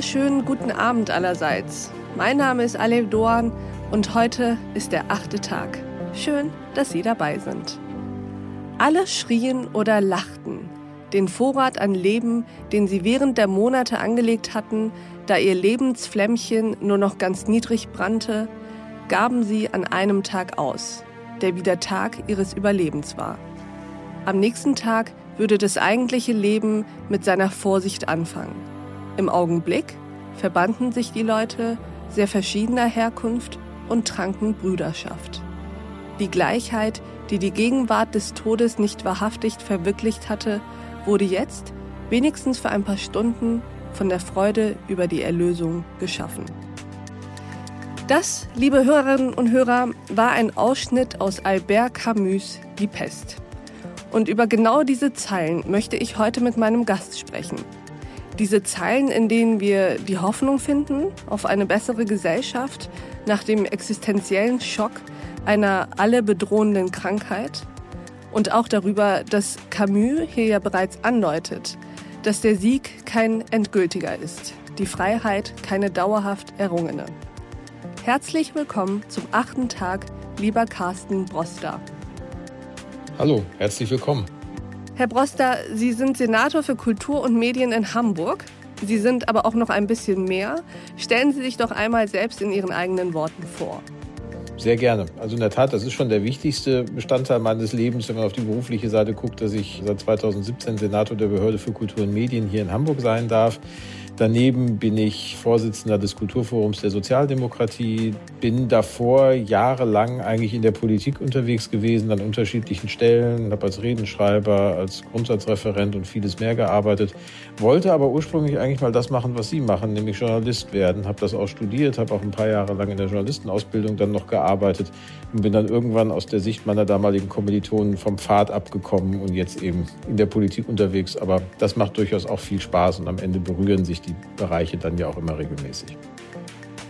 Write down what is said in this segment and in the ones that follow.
wunderschönen guten Abend allerseits. Mein Name ist Alev Doan und heute ist der achte Tag. Schön, dass Sie dabei sind. Alle schrien oder lachten. Den Vorrat an Leben, den sie während der Monate angelegt hatten, da ihr Lebensflämmchen nur noch ganz niedrig brannte, gaben sie an einem Tag aus, der wie der Tag ihres Überlebens war. Am nächsten Tag würde das eigentliche Leben mit seiner Vorsicht anfangen. Im Augenblick verbanden sich die Leute sehr verschiedener Herkunft und tranken Brüderschaft. Die Gleichheit, die die Gegenwart des Todes nicht wahrhaftig verwirklicht hatte, wurde jetzt, wenigstens für ein paar Stunden, von der Freude über die Erlösung geschaffen. Das, liebe Hörerinnen und Hörer, war ein Ausschnitt aus Albert Camus Die Pest. Und über genau diese Zeilen möchte ich heute mit meinem Gast sprechen. Diese Zeilen, in denen wir die Hoffnung finden auf eine bessere Gesellschaft nach dem existenziellen Schock einer alle bedrohenden Krankheit und auch darüber, dass Camus hier ja bereits andeutet, dass der Sieg kein endgültiger ist, die Freiheit keine dauerhaft errungene. Herzlich willkommen zum achten Tag, lieber Carsten Broster. Hallo, herzlich willkommen. Herr Broster, Sie sind Senator für Kultur und Medien in Hamburg. Sie sind aber auch noch ein bisschen mehr. Stellen Sie sich doch einmal selbst in Ihren eigenen Worten vor. Sehr gerne. Also in der Tat, das ist schon der wichtigste Bestandteil meines Lebens, wenn man auf die berufliche Seite guckt, dass ich seit 2017 Senator der Behörde für Kultur und Medien hier in Hamburg sein darf. Daneben bin ich Vorsitzender des Kulturforums der Sozialdemokratie, bin davor jahrelang eigentlich in der Politik unterwegs gewesen, an unterschiedlichen Stellen, habe als Redenschreiber, als Grundsatzreferent und vieles mehr gearbeitet, wollte aber ursprünglich eigentlich mal das machen, was Sie machen, nämlich Journalist werden, habe das auch studiert, habe auch ein paar Jahre lang in der Journalistenausbildung dann noch gearbeitet und bin dann irgendwann aus der Sicht meiner damaligen Kommilitonen vom Pfad abgekommen und jetzt eben in der Politik unterwegs. Aber das macht durchaus auch viel Spaß und am Ende berühren sich die die Bereiche dann ja auch immer regelmäßig.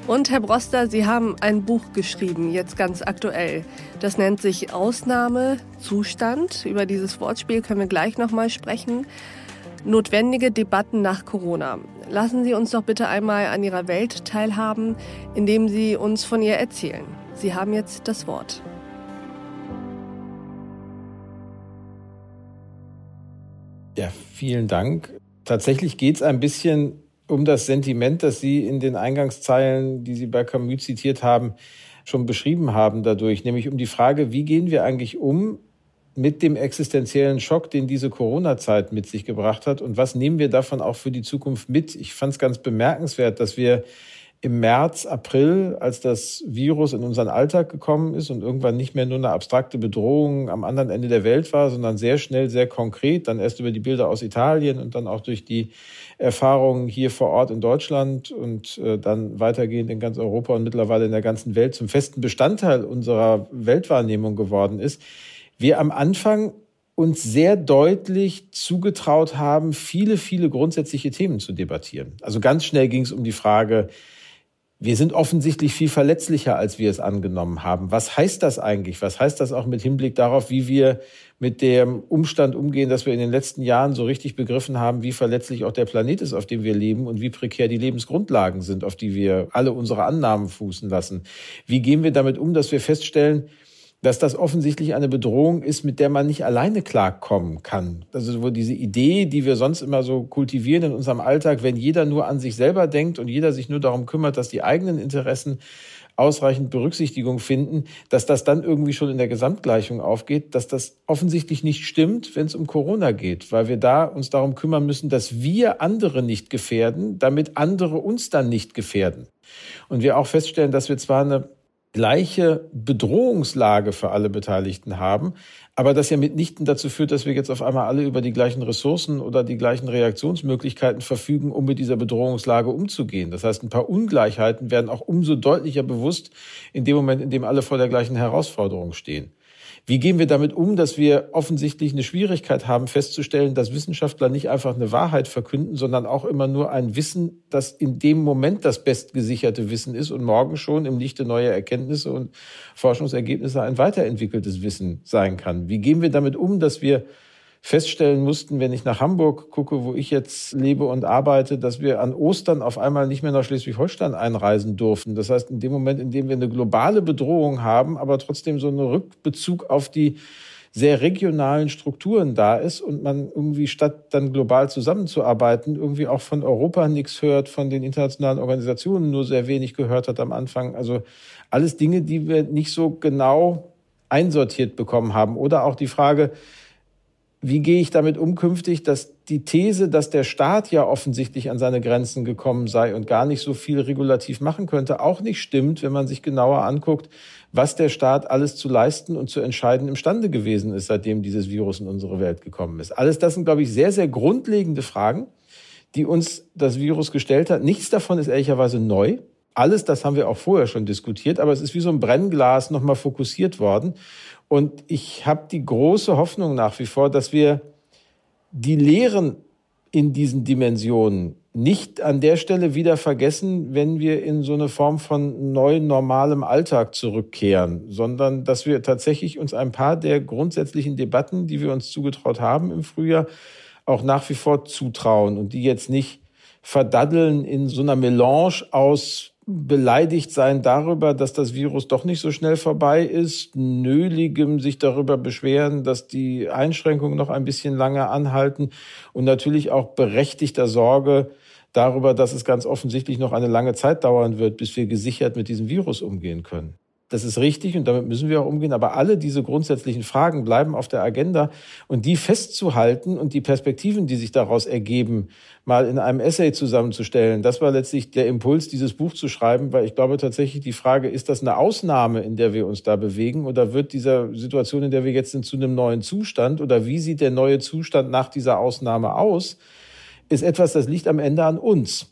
Und Herr Broster, Sie haben ein Buch geschrieben, jetzt ganz aktuell. Das nennt sich Ausnahmezustand. Über dieses Wortspiel können wir gleich nochmal sprechen. Notwendige Debatten nach Corona. Lassen Sie uns doch bitte einmal an Ihrer Welt teilhaben, indem Sie uns von ihr erzählen. Sie haben jetzt das Wort. Ja, vielen Dank. Tatsächlich geht es ein bisschen um das Sentiment, das Sie in den Eingangszeilen, die Sie bei Camus zitiert haben, schon beschrieben haben dadurch, nämlich um die Frage, wie gehen wir eigentlich um mit dem existenziellen Schock, den diese Corona-Zeit mit sich gebracht hat und was nehmen wir davon auch für die Zukunft mit? Ich fand es ganz bemerkenswert, dass wir im März, April, als das Virus in unseren Alltag gekommen ist und irgendwann nicht mehr nur eine abstrakte Bedrohung am anderen Ende der Welt war, sondern sehr schnell, sehr konkret, dann erst über die Bilder aus Italien und dann auch durch die Erfahrungen hier vor Ort in Deutschland und äh, dann weitergehend in ganz Europa und mittlerweile in der ganzen Welt zum festen Bestandteil unserer Weltwahrnehmung geworden ist. Wir am Anfang uns sehr deutlich zugetraut haben, viele, viele grundsätzliche Themen zu debattieren. Also ganz schnell ging es um die Frage, wir sind offensichtlich viel verletzlicher, als wir es angenommen haben. Was heißt das eigentlich? Was heißt das auch mit Hinblick darauf, wie wir mit dem Umstand umgehen, dass wir in den letzten Jahren so richtig begriffen haben, wie verletzlich auch der Planet ist, auf dem wir leben und wie prekär die Lebensgrundlagen sind, auf die wir alle unsere Annahmen fußen lassen? Wie gehen wir damit um, dass wir feststellen, dass das offensichtlich eine Bedrohung ist, mit der man nicht alleine klarkommen kann. Also wo diese Idee, die wir sonst immer so kultivieren in unserem Alltag, wenn jeder nur an sich selber denkt und jeder sich nur darum kümmert, dass die eigenen Interessen ausreichend Berücksichtigung finden, dass das dann irgendwie schon in der Gesamtgleichung aufgeht, dass das offensichtlich nicht stimmt, wenn es um Corona geht, weil wir da uns darum kümmern müssen, dass wir andere nicht gefährden, damit andere uns dann nicht gefährden. Und wir auch feststellen, dass wir zwar eine gleiche Bedrohungslage für alle Beteiligten haben, aber das ja mitnichten dazu führt, dass wir jetzt auf einmal alle über die gleichen Ressourcen oder die gleichen Reaktionsmöglichkeiten verfügen, um mit dieser Bedrohungslage umzugehen. Das heißt, ein paar Ungleichheiten werden auch umso deutlicher bewusst in dem Moment, in dem alle vor der gleichen Herausforderung stehen. Wie gehen wir damit um, dass wir offensichtlich eine Schwierigkeit haben, festzustellen, dass Wissenschaftler nicht einfach eine Wahrheit verkünden, sondern auch immer nur ein Wissen, das in dem Moment das bestgesicherte Wissen ist und morgen schon im Lichte neuer Erkenntnisse und Forschungsergebnisse ein weiterentwickeltes Wissen sein kann? Wie gehen wir damit um, dass wir feststellen mussten, wenn ich nach Hamburg gucke, wo ich jetzt lebe und arbeite, dass wir an Ostern auf einmal nicht mehr nach Schleswig-Holstein einreisen durften. Das heißt, in dem Moment, in dem wir eine globale Bedrohung haben, aber trotzdem so einen Rückbezug auf die sehr regionalen Strukturen da ist und man irgendwie statt dann global zusammenzuarbeiten, irgendwie auch von Europa nichts hört, von den internationalen Organisationen nur sehr wenig gehört hat am Anfang. Also alles Dinge, die wir nicht so genau einsortiert bekommen haben. Oder auch die Frage, wie gehe ich damit um künftig, dass die These, dass der Staat ja offensichtlich an seine Grenzen gekommen sei und gar nicht so viel regulativ machen könnte, auch nicht stimmt, wenn man sich genauer anguckt, was der Staat alles zu leisten und zu entscheiden imstande gewesen ist, seitdem dieses Virus in unsere Welt gekommen ist. Alles das sind, glaube ich, sehr, sehr grundlegende Fragen, die uns das Virus gestellt hat. Nichts davon ist ehrlicherweise neu. Alles das haben wir auch vorher schon diskutiert, aber es ist wie so ein Brennglas nochmal fokussiert worden. Und ich habe die große Hoffnung nach wie vor, dass wir die Lehren in diesen Dimensionen nicht an der Stelle wieder vergessen, wenn wir in so eine Form von neu normalem Alltag zurückkehren, sondern dass wir tatsächlich uns ein paar der grundsätzlichen Debatten, die wir uns zugetraut haben im Frühjahr, auch nach wie vor zutrauen und die jetzt nicht verdaddeln in so einer Melange aus beleidigt sein darüber, dass das Virus doch nicht so schnell vorbei ist, nöligem sich darüber beschweren, dass die Einschränkungen noch ein bisschen lange anhalten und natürlich auch berechtigter Sorge darüber, dass es ganz offensichtlich noch eine lange Zeit dauern wird, bis wir gesichert mit diesem Virus umgehen können. Das ist richtig und damit müssen wir auch umgehen. Aber alle diese grundsätzlichen Fragen bleiben auf der Agenda und die festzuhalten und die Perspektiven, die sich daraus ergeben, mal in einem Essay zusammenzustellen. Das war letztlich der Impuls, dieses Buch zu schreiben, weil ich glaube tatsächlich die Frage, ist das eine Ausnahme, in der wir uns da bewegen oder wird dieser Situation, in der wir jetzt sind, zu einem neuen Zustand oder wie sieht der neue Zustand nach dieser Ausnahme aus, ist etwas, das liegt am Ende an uns.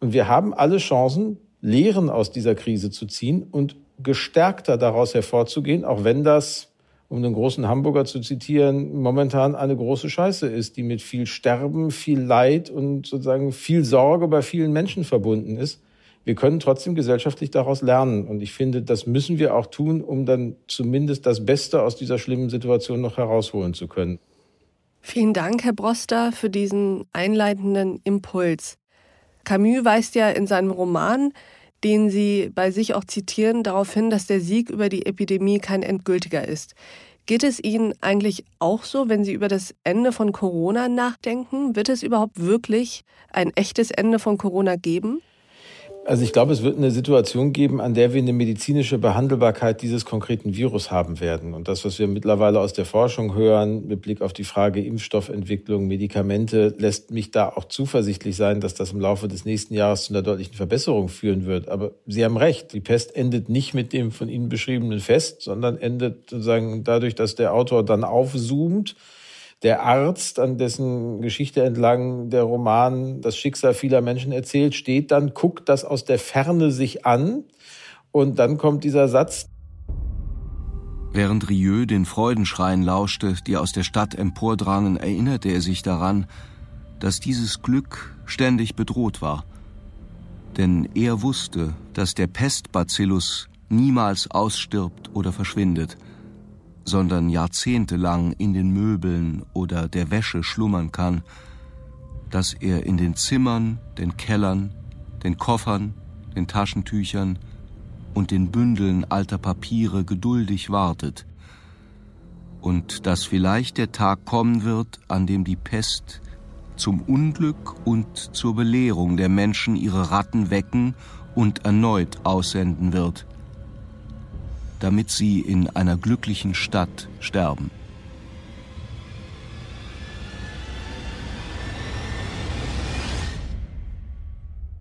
Und wir haben alle Chancen, Lehren aus dieser Krise zu ziehen und gestärkter daraus hervorzugehen, auch wenn das, um den großen Hamburger zu zitieren, momentan eine große Scheiße ist, die mit viel Sterben, viel Leid und sozusagen viel Sorge bei vielen Menschen verbunden ist. Wir können trotzdem gesellschaftlich daraus lernen. Und ich finde, das müssen wir auch tun, um dann zumindest das Beste aus dieser schlimmen Situation noch herausholen zu können. Vielen Dank, Herr Broster, für diesen einleitenden Impuls. Camus weist ja in seinem Roman den Sie bei sich auch zitieren, darauf hin, dass der Sieg über die Epidemie kein endgültiger ist. Geht es Ihnen eigentlich auch so, wenn Sie über das Ende von Corona nachdenken? Wird es überhaupt wirklich ein echtes Ende von Corona geben? Also ich glaube, es wird eine Situation geben, an der wir eine medizinische Behandelbarkeit dieses konkreten Virus haben werden. Und das, was wir mittlerweile aus der Forschung hören, mit Blick auf die Frage Impfstoffentwicklung, Medikamente, lässt mich da auch zuversichtlich sein, dass das im Laufe des nächsten Jahres zu einer deutlichen Verbesserung führen wird. Aber Sie haben recht, die Pest endet nicht mit dem von Ihnen beschriebenen Fest, sondern endet sozusagen dadurch, dass der Autor dann aufzoomt der Arzt, an dessen Geschichte entlang der Roman das Schicksal vieler Menschen erzählt, steht dann, guckt das aus der Ferne sich an und dann kommt dieser Satz. Während Rieu den Freudenschreien lauschte, die aus der Stadt empordrangen, erinnerte er sich daran, dass dieses Glück ständig bedroht war. Denn er wusste, dass der Pestbacillus niemals ausstirbt oder verschwindet – sondern jahrzehntelang in den Möbeln oder der Wäsche schlummern kann, dass er in den Zimmern, den Kellern, den Koffern, den Taschentüchern und den Bündeln alter Papiere geduldig wartet, und dass vielleicht der Tag kommen wird, an dem die Pest zum Unglück und zur Belehrung der Menschen ihre Ratten wecken und erneut aussenden wird, damit sie in einer glücklichen Stadt sterben.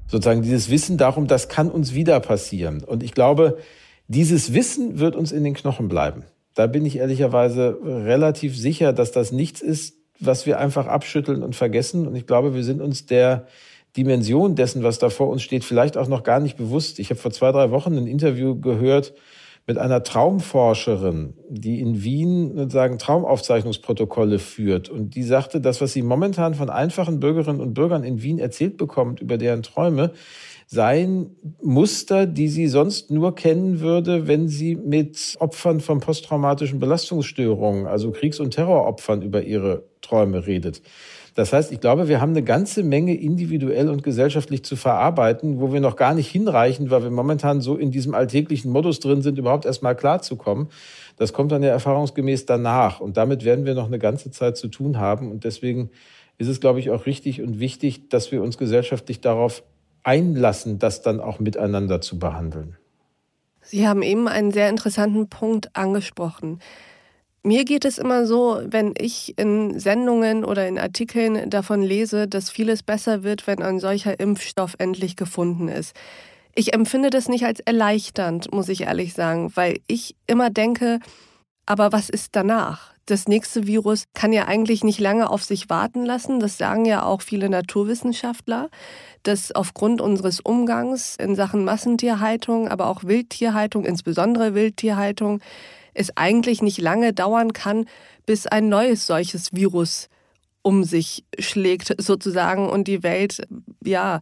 Sozusagen dieses Wissen darum, das kann uns wieder passieren. Und ich glaube, dieses Wissen wird uns in den Knochen bleiben. Da bin ich ehrlicherweise relativ sicher, dass das nichts ist, was wir einfach abschütteln und vergessen. Und ich glaube, wir sind uns der Dimension dessen, was da vor uns steht, vielleicht auch noch gar nicht bewusst. Ich habe vor zwei, drei Wochen ein Interview gehört mit einer Traumforscherin, die in Wien sozusagen Traumaufzeichnungsprotokolle führt. Und die sagte, das, was sie momentan von einfachen Bürgerinnen und Bürgern in Wien erzählt bekommt über deren Träume, seien Muster, die sie sonst nur kennen würde, wenn sie mit Opfern von posttraumatischen Belastungsstörungen, also Kriegs- und Terroropfern über ihre Träume redet. Das heißt, ich glaube, wir haben eine ganze Menge individuell und gesellschaftlich zu verarbeiten, wo wir noch gar nicht hinreichen, weil wir momentan so in diesem alltäglichen Modus drin sind, überhaupt erstmal klarzukommen. Das kommt dann ja erfahrungsgemäß danach. Und damit werden wir noch eine ganze Zeit zu tun haben. Und deswegen ist es, glaube ich, auch richtig und wichtig, dass wir uns gesellschaftlich darauf einlassen, das dann auch miteinander zu behandeln. Sie haben eben einen sehr interessanten Punkt angesprochen. Mir geht es immer so, wenn ich in Sendungen oder in Artikeln davon lese, dass vieles besser wird, wenn ein solcher Impfstoff endlich gefunden ist. Ich empfinde das nicht als erleichternd, muss ich ehrlich sagen, weil ich immer denke, aber was ist danach? Das nächste Virus kann ja eigentlich nicht lange auf sich warten lassen. Das sagen ja auch viele Naturwissenschaftler dass aufgrund unseres Umgangs in Sachen Massentierhaltung, aber auch Wildtierhaltung, insbesondere Wildtierhaltung, es eigentlich nicht lange dauern kann, bis ein neues solches Virus um sich schlägt sozusagen und die Welt ja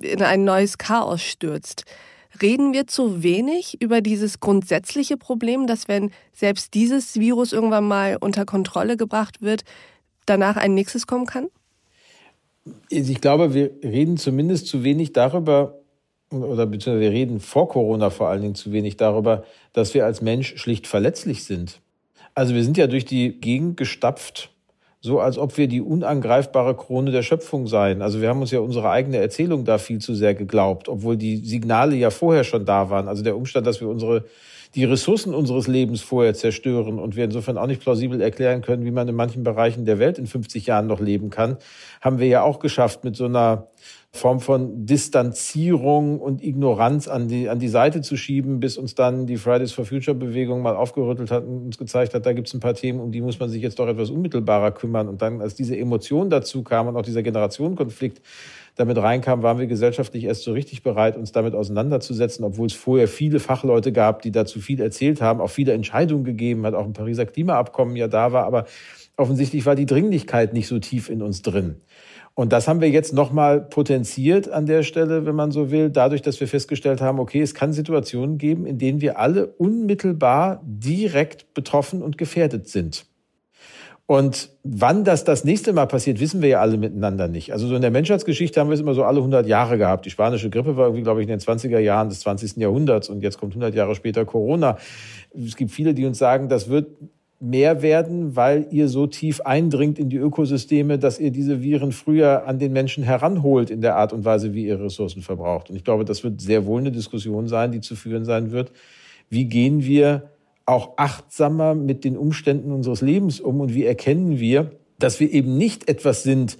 in ein neues Chaos stürzt. Reden wir zu wenig über dieses grundsätzliche Problem, dass wenn selbst dieses Virus irgendwann mal unter Kontrolle gebracht wird, danach ein nächstes kommen kann? Ich glaube, wir reden zumindest zu wenig darüber, oder beziehungsweise wir reden vor Corona vor allen Dingen zu wenig darüber, dass wir als Mensch schlicht verletzlich sind. Also wir sind ja durch die Gegend gestapft, so als ob wir die unangreifbare Krone der Schöpfung seien. Also wir haben uns ja unsere eigene Erzählung da viel zu sehr geglaubt, obwohl die Signale ja vorher schon da waren. Also der Umstand, dass wir unsere die Ressourcen unseres Lebens vorher zerstören und wir insofern auch nicht plausibel erklären können, wie man in manchen Bereichen der Welt in 50 Jahren noch leben kann, haben wir ja auch geschafft mit so einer Form von Distanzierung und Ignoranz an die, an die Seite zu schieben, bis uns dann die Fridays for Future Bewegung mal aufgerüttelt hat und uns gezeigt hat, da gibt es ein paar Themen, um die muss man sich jetzt doch etwas unmittelbarer kümmern. Und dann, als diese Emotion dazu kam und auch dieser Generationenkonflikt, damit reinkam, waren wir gesellschaftlich erst so richtig bereit, uns damit auseinanderzusetzen, obwohl es vorher viele Fachleute gab, die dazu viel erzählt haben, auch viele Entscheidungen gegeben hat, auch ein Pariser Klimaabkommen ja da war, aber offensichtlich war die Dringlichkeit nicht so tief in uns drin. Und das haben wir jetzt nochmal potenziert an der Stelle, wenn man so will, dadurch, dass wir festgestellt haben, okay, es kann Situationen geben, in denen wir alle unmittelbar direkt betroffen und gefährdet sind. Und wann das das nächste Mal passiert, wissen wir ja alle miteinander nicht. Also so in der Menschheitsgeschichte haben wir es immer so alle 100 Jahre gehabt. Die spanische Grippe war irgendwie, glaube ich, in den 20er Jahren des 20. Jahrhunderts und jetzt kommt 100 Jahre später Corona. Es gibt viele, die uns sagen, das wird mehr werden, weil ihr so tief eindringt in die Ökosysteme, dass ihr diese Viren früher an den Menschen heranholt in der Art und Weise, wie ihr Ressourcen verbraucht. Und ich glaube, das wird sehr wohl eine Diskussion sein, die zu führen sein wird. Wie gehen wir auch achtsamer mit den Umständen unseres Lebens um und wie erkennen wir, dass wir eben nicht etwas sind,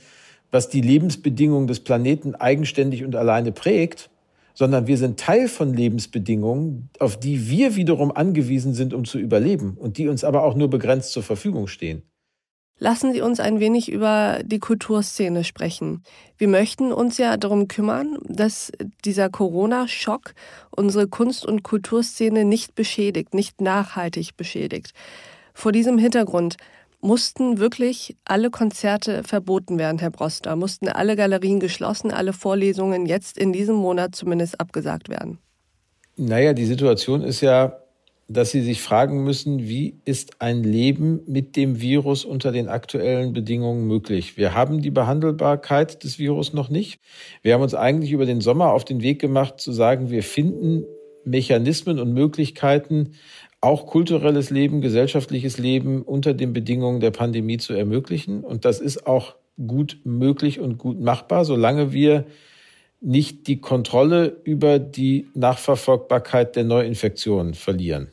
was die Lebensbedingungen des Planeten eigenständig und alleine prägt, sondern wir sind Teil von Lebensbedingungen, auf die wir wiederum angewiesen sind, um zu überleben und die uns aber auch nur begrenzt zur Verfügung stehen. Lassen Sie uns ein wenig über die Kulturszene sprechen. Wir möchten uns ja darum kümmern, dass dieser Corona-Schock unsere Kunst- und Kulturszene nicht beschädigt, nicht nachhaltig beschädigt. Vor diesem Hintergrund mussten wirklich alle Konzerte verboten werden, Herr Broster, mussten alle Galerien geschlossen, alle Vorlesungen jetzt in diesem Monat zumindest abgesagt werden. Naja, die Situation ist ja dass sie sich fragen müssen, wie ist ein Leben mit dem Virus unter den aktuellen Bedingungen möglich? Wir haben die Behandelbarkeit des Virus noch nicht. Wir haben uns eigentlich über den Sommer auf den Weg gemacht zu sagen, wir finden Mechanismen und Möglichkeiten, auch kulturelles Leben, gesellschaftliches Leben unter den Bedingungen der Pandemie zu ermöglichen. Und das ist auch gut möglich und gut machbar, solange wir nicht die Kontrolle über die Nachverfolgbarkeit der Neuinfektionen verlieren.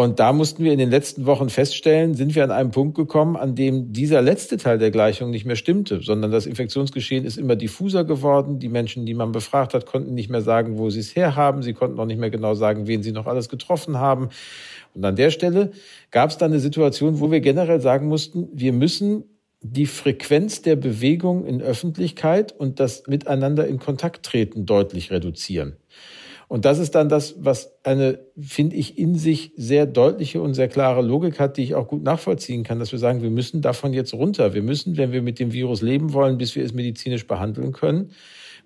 Und da mussten wir in den letzten Wochen feststellen, sind wir an einem Punkt gekommen, an dem dieser letzte Teil der Gleichung nicht mehr stimmte, sondern das Infektionsgeschehen ist immer diffuser geworden. Die Menschen, die man befragt hat, konnten nicht mehr sagen, wo sie es herhaben. Sie konnten auch nicht mehr genau sagen, wen sie noch alles getroffen haben. Und an der Stelle gab es dann eine Situation, wo wir generell sagen mussten, wir müssen die Frequenz der Bewegung in Öffentlichkeit und das Miteinander in Kontakt treten deutlich reduzieren. Und das ist dann das, was eine, finde ich, in sich sehr deutliche und sehr klare Logik hat, die ich auch gut nachvollziehen kann, dass wir sagen, wir müssen davon jetzt runter. Wir müssen, wenn wir mit dem Virus leben wollen, bis wir es medizinisch behandeln können,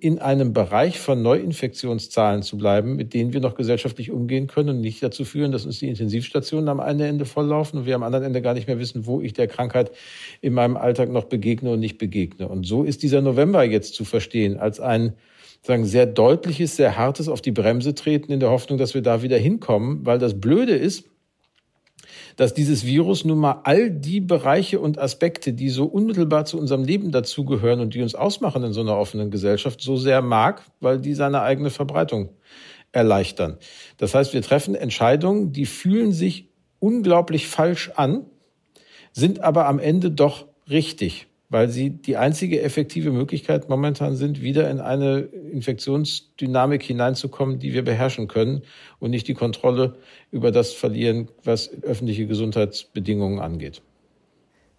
in einem Bereich von Neuinfektionszahlen zu bleiben, mit denen wir noch gesellschaftlich umgehen können und nicht dazu führen, dass uns die Intensivstationen am einen Ende volllaufen und wir am anderen Ende gar nicht mehr wissen, wo ich der Krankheit in meinem Alltag noch begegne und nicht begegne. Und so ist dieser November jetzt zu verstehen als ein sagen, sehr deutliches, sehr hartes auf die Bremse treten in der Hoffnung, dass wir da wieder hinkommen, weil das Blöde ist, dass dieses Virus nun mal all die Bereiche und Aspekte, die so unmittelbar zu unserem Leben dazugehören und die uns ausmachen in so einer offenen Gesellschaft, so sehr mag, weil die seine eigene Verbreitung erleichtern. Das heißt, wir treffen Entscheidungen, die fühlen sich unglaublich falsch an, sind aber am Ende doch richtig weil sie die einzige effektive Möglichkeit momentan sind, wieder in eine Infektionsdynamik hineinzukommen, die wir beherrschen können und nicht die Kontrolle über das verlieren, was öffentliche Gesundheitsbedingungen angeht.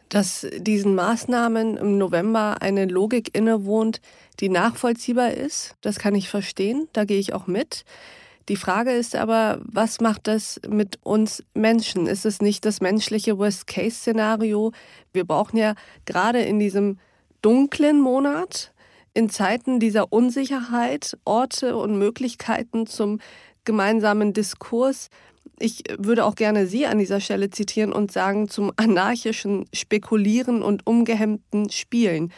Dass diesen Maßnahmen im November eine Logik innewohnt, die nachvollziehbar ist, das kann ich verstehen, da gehe ich auch mit. Die Frage ist aber, was macht das mit uns Menschen? Ist es nicht das menschliche Worst-Case-Szenario? Wir brauchen ja gerade in diesem dunklen Monat, in Zeiten dieser Unsicherheit, Orte und Möglichkeiten zum gemeinsamen Diskurs. Ich würde auch gerne Sie an dieser Stelle zitieren und sagen, zum anarchischen Spekulieren und umgehemmten Spielen.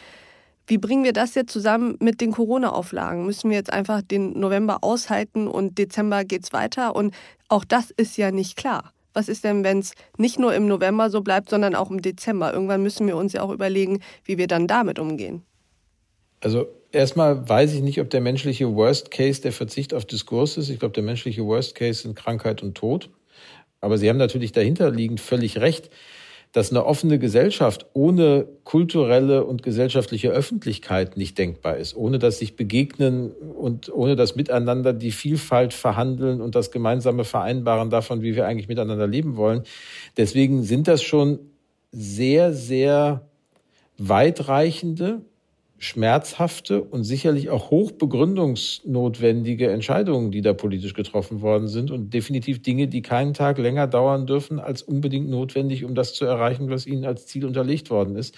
Wie bringen wir das jetzt zusammen mit den Corona-Auflagen? Müssen wir jetzt einfach den November aushalten und Dezember geht's weiter? Und auch das ist ja nicht klar. Was ist denn, wenn es nicht nur im November so bleibt, sondern auch im Dezember? Irgendwann müssen wir uns ja auch überlegen, wie wir dann damit umgehen. Also erstmal weiß ich nicht, ob der menschliche Worst Case der Verzicht auf Diskurs ist. Ich glaube, der menschliche Worst Case sind Krankheit und Tod. Aber Sie haben natürlich dahinterliegend völlig recht dass eine offene Gesellschaft ohne kulturelle und gesellschaftliche Öffentlichkeit nicht denkbar ist, ohne dass sich begegnen und ohne das Miteinander die Vielfalt verhandeln und das gemeinsame Vereinbaren davon, wie wir eigentlich miteinander leben wollen. Deswegen sind das schon sehr, sehr weitreichende schmerzhafte und sicherlich auch hochbegründungsnotwendige Entscheidungen, die da politisch getroffen worden sind und definitiv Dinge, die keinen Tag länger dauern dürfen als unbedingt notwendig, um das zu erreichen, was Ihnen als Ziel unterlegt worden ist.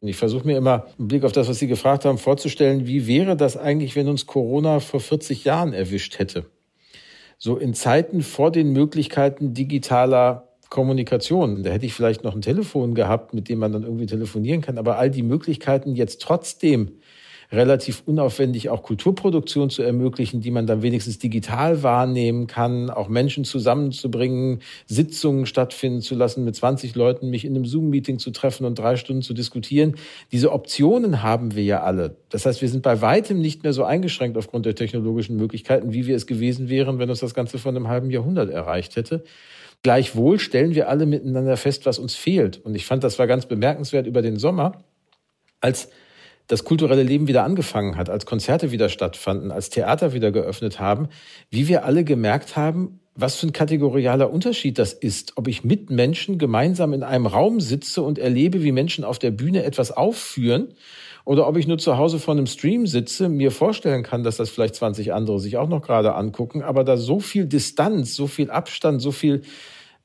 Und ich versuche mir immer im Blick auf das, was Sie gefragt haben, vorzustellen, wie wäre das eigentlich, wenn uns Corona vor 40 Jahren erwischt hätte? So in Zeiten vor den Möglichkeiten digitaler Kommunikation. Da hätte ich vielleicht noch ein Telefon gehabt, mit dem man dann irgendwie telefonieren kann. Aber all die Möglichkeiten, jetzt trotzdem relativ unaufwendig auch Kulturproduktion zu ermöglichen, die man dann wenigstens digital wahrnehmen kann, auch Menschen zusammenzubringen, Sitzungen stattfinden zu lassen, mit 20 Leuten mich in einem Zoom-Meeting zu treffen und drei Stunden zu diskutieren. Diese Optionen haben wir ja alle. Das heißt, wir sind bei weitem nicht mehr so eingeschränkt aufgrund der technologischen Möglichkeiten, wie wir es gewesen wären, wenn uns das Ganze vor einem halben Jahrhundert erreicht hätte. Gleichwohl stellen wir alle miteinander fest, was uns fehlt. Und ich fand, das war ganz bemerkenswert über den Sommer, als das kulturelle Leben wieder angefangen hat, als Konzerte wieder stattfanden, als Theater wieder geöffnet haben, wie wir alle gemerkt haben, was für ein kategorialer Unterschied das ist, ob ich mit Menschen gemeinsam in einem Raum sitze und erlebe, wie Menschen auf der Bühne etwas aufführen oder ob ich nur zu Hause vor einem Stream sitze, mir vorstellen kann, dass das vielleicht 20 andere sich auch noch gerade angucken, aber da so viel Distanz, so viel Abstand, so viel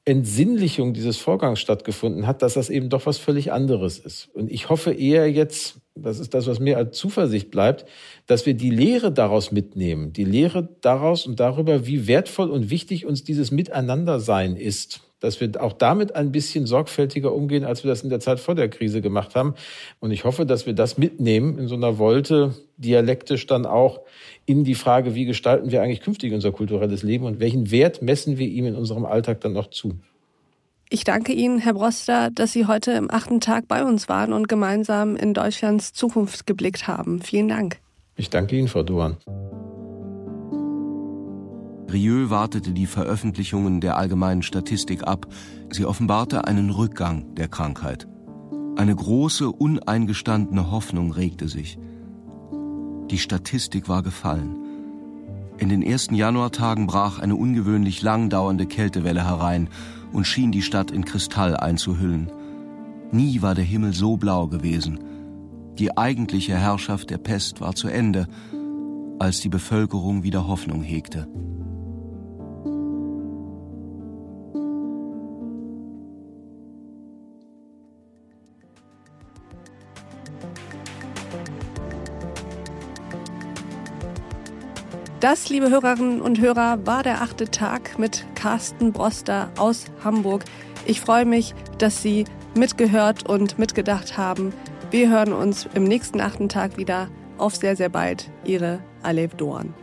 Entsinnlichung dieses Vorgangs stattgefunden hat, dass das eben doch was völlig anderes ist. Und ich hoffe eher jetzt, das ist das, was mir als Zuversicht bleibt, dass wir die Lehre daraus mitnehmen, die Lehre daraus und darüber, wie wertvoll und wichtig uns dieses Miteinandersein ist dass wir auch damit ein bisschen sorgfältiger umgehen, als wir das in der Zeit vor der Krise gemacht haben. Und ich hoffe, dass wir das mitnehmen in so einer Wolte, dialektisch dann auch in die Frage, wie gestalten wir eigentlich künftig unser kulturelles Leben und welchen Wert messen wir ihm in unserem Alltag dann noch zu. Ich danke Ihnen, Herr Broster, dass Sie heute im achten Tag bei uns waren und gemeinsam in Deutschlands Zukunft geblickt haben. Vielen Dank. Ich danke Ihnen, Frau Duan. Rieu wartete die Veröffentlichungen der allgemeinen Statistik ab. Sie offenbarte einen Rückgang der Krankheit. Eine große, uneingestandene Hoffnung regte sich. Die Statistik war gefallen. In den ersten Januartagen brach eine ungewöhnlich lang dauernde Kältewelle herein und schien die Stadt in Kristall einzuhüllen. Nie war der Himmel so blau gewesen. Die eigentliche Herrschaft der Pest war zu Ende, als die Bevölkerung wieder Hoffnung hegte. Das, liebe Hörerinnen und Hörer, war der achte Tag mit Carsten Broster aus Hamburg. Ich freue mich, dass Sie mitgehört und mitgedacht haben. Wir hören uns im nächsten achten Tag wieder. Auf sehr, sehr bald. Ihre Alev Doan.